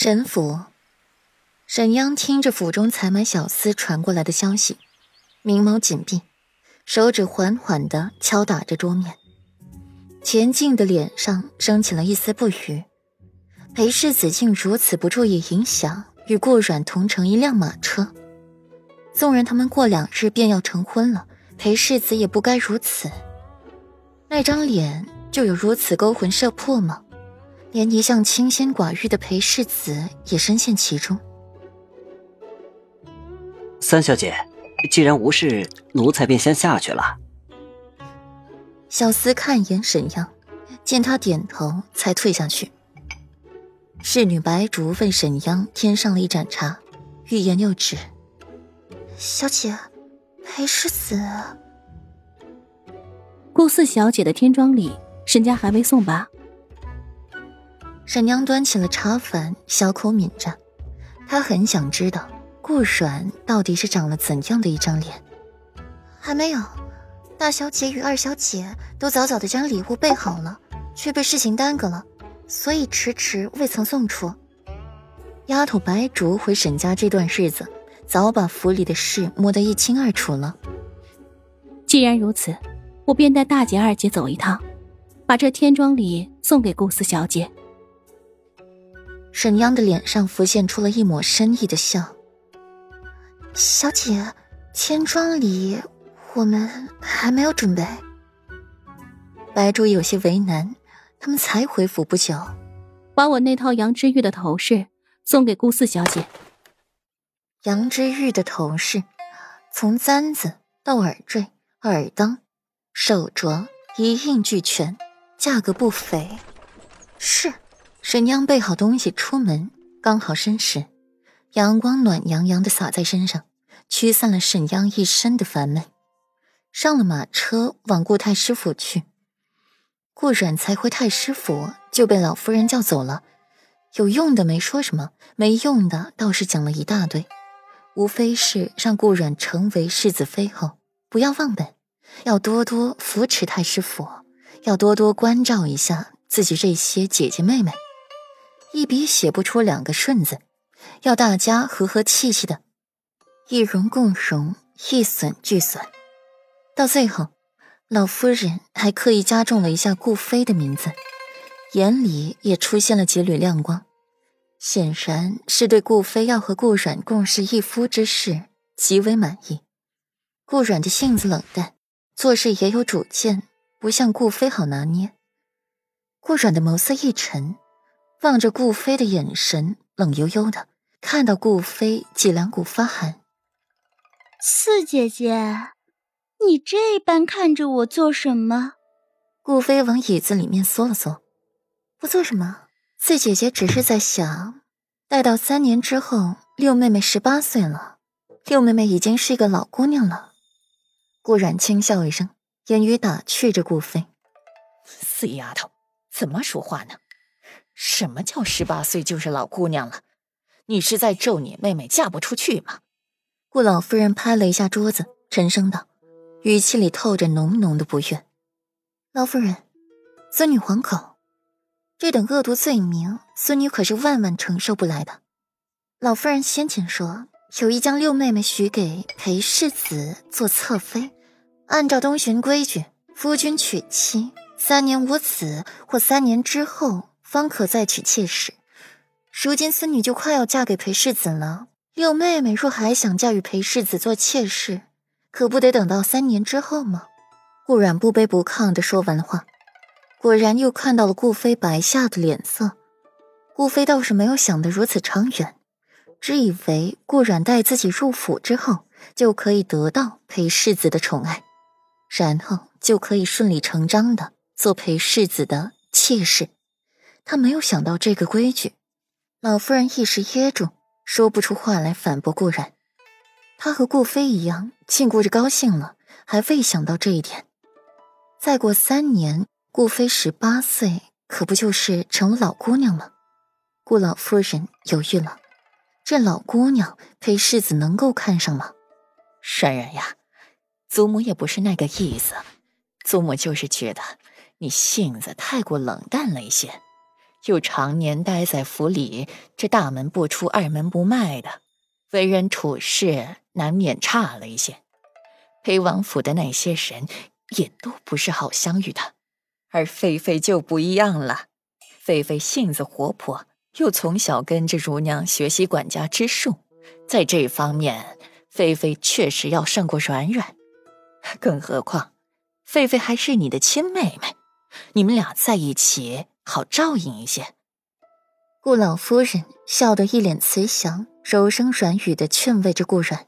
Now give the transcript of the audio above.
沈府，沈央听着府中采买小厮传过来的消息，明眸紧闭，手指缓缓的敲打着桌面。钱静的脸上升起了一丝不愉。裴世子竟如此不注意影响，与顾阮同乘一辆马车。纵然他们过两日便要成婚了，裴世子也不该如此。那张脸就有如此勾魂摄魄吗？连一向清心寡欲的裴世子也深陷其中。三小姐，既然无事，奴才便先下去了。小厮看一眼沈阳，见他点头，才退下去。侍女白竹为沈央添上了一盏茶，欲言又止。小姐，裴世子，顾四小姐的天庄礼，沈家还未送吧？沈娘端起了茶粉，小口抿着。她很想知道顾阮到底是长了怎样的一张脸。还没有，大小姐与二小姐都早早的将礼物备好了，却被事情耽搁了。所以迟迟未曾送出。丫头白竹回沈家这段日子，早把府里的事摸得一清二楚了。既然如此，我便带大姐、二姐走一趟，把这天庄礼送给顾四小姐。沈央的脸上浮现出了一抹深意的笑。小姐，千庄里我们还没有准备。白珠有些为难。他们才回府不久，把我那套杨之玉的头饰送给顾四小姐。杨之玉的头饰，从簪子到耳坠、耳当、手镯，一应俱全，价格不菲。是，沈娘备好东西出门，刚好申时，阳光暖洋洋的洒在身上，驱散了沈央一身的烦闷。上了马车，往顾太师府去。顾阮才回太师府就被老夫人叫走了，有用的没说什么，没用的倒是讲了一大堆，无非是让顾阮成为世子妃后不要忘本，要多多扶持太师府，要多多关照一下自己这些姐姐妹妹，一笔写不出两个顺字，要大家和和气气的，一荣共荣，一损俱损，到最后。老夫人还刻意加重了一下顾飞的名字，眼里也出现了几缕亮光，显然是对顾飞要和顾阮共侍一夫之事极为满意。顾阮的性子冷淡，做事也有主见，不像顾飞好拿捏。顾阮的眸色一沉，望着顾飞的眼神冷悠悠的，看到顾飞脊梁骨发寒。四姐姐。你这般看着我做什么？顾飞往椅子里面缩了缩，不做什么。四姐姐只是在想，待到三年之后，六妹妹十八岁了，六妹妹已经是一个老姑娘了。顾冉轻笑一声，言语打趣着顾飞：“死丫头，怎么说话呢？什么叫十八岁就是老姑娘了？你是在咒你妹妹嫁不出去吗？”顾老夫人拍了一下桌子，沉声道。语气里透着浓浓的不悦。老夫人，孙女惶口，这等恶毒罪名，孙女可是万万承受不来的。老夫人先前说有意将六妹妹许给裴世子做侧妃，按照东巡规矩，夫君娶妻三年无子或三年之后方可再娶妾室。如今孙女就快要嫁给裴世子了，六妹妹若还想嫁与裴世子做妾室，可不得等到三年之后吗？顾然不卑不亢的说完话，果然又看到了顾飞白下的脸色。顾飞倒是没有想得如此长远，只以为顾然带自己入府之后，就可以得到裴世子的宠爱，然后就可以顺理成章的做裴世子的妾室。他没有想到这个规矩，老夫人一时噎住，说不出话来反驳顾然。他和顾飞一样，庆顾着高兴了，还未想到这一点。再过三年，顾飞十八岁，可不就是成了老姑娘了？顾老夫人犹豫了，这老姑娘裴世子能够看上吗？姗姗呀，祖母也不是那个意思，祖母就是觉得你性子太过冷淡了一些，又常年待在府里，这大门不出二门不迈的，为人处事难免差了一些。裴王府的那些人也都不是好相与的，而菲菲就不一样了。菲菲性子活泼，又从小跟着乳娘学习管家之术，在这方面，菲菲确实要胜过软软。更何况，菲菲还是你的亲妹妹，你们俩在一起。好照应一些。顾老夫人笑得一脸慈祥，柔声软语的劝慰着顾软。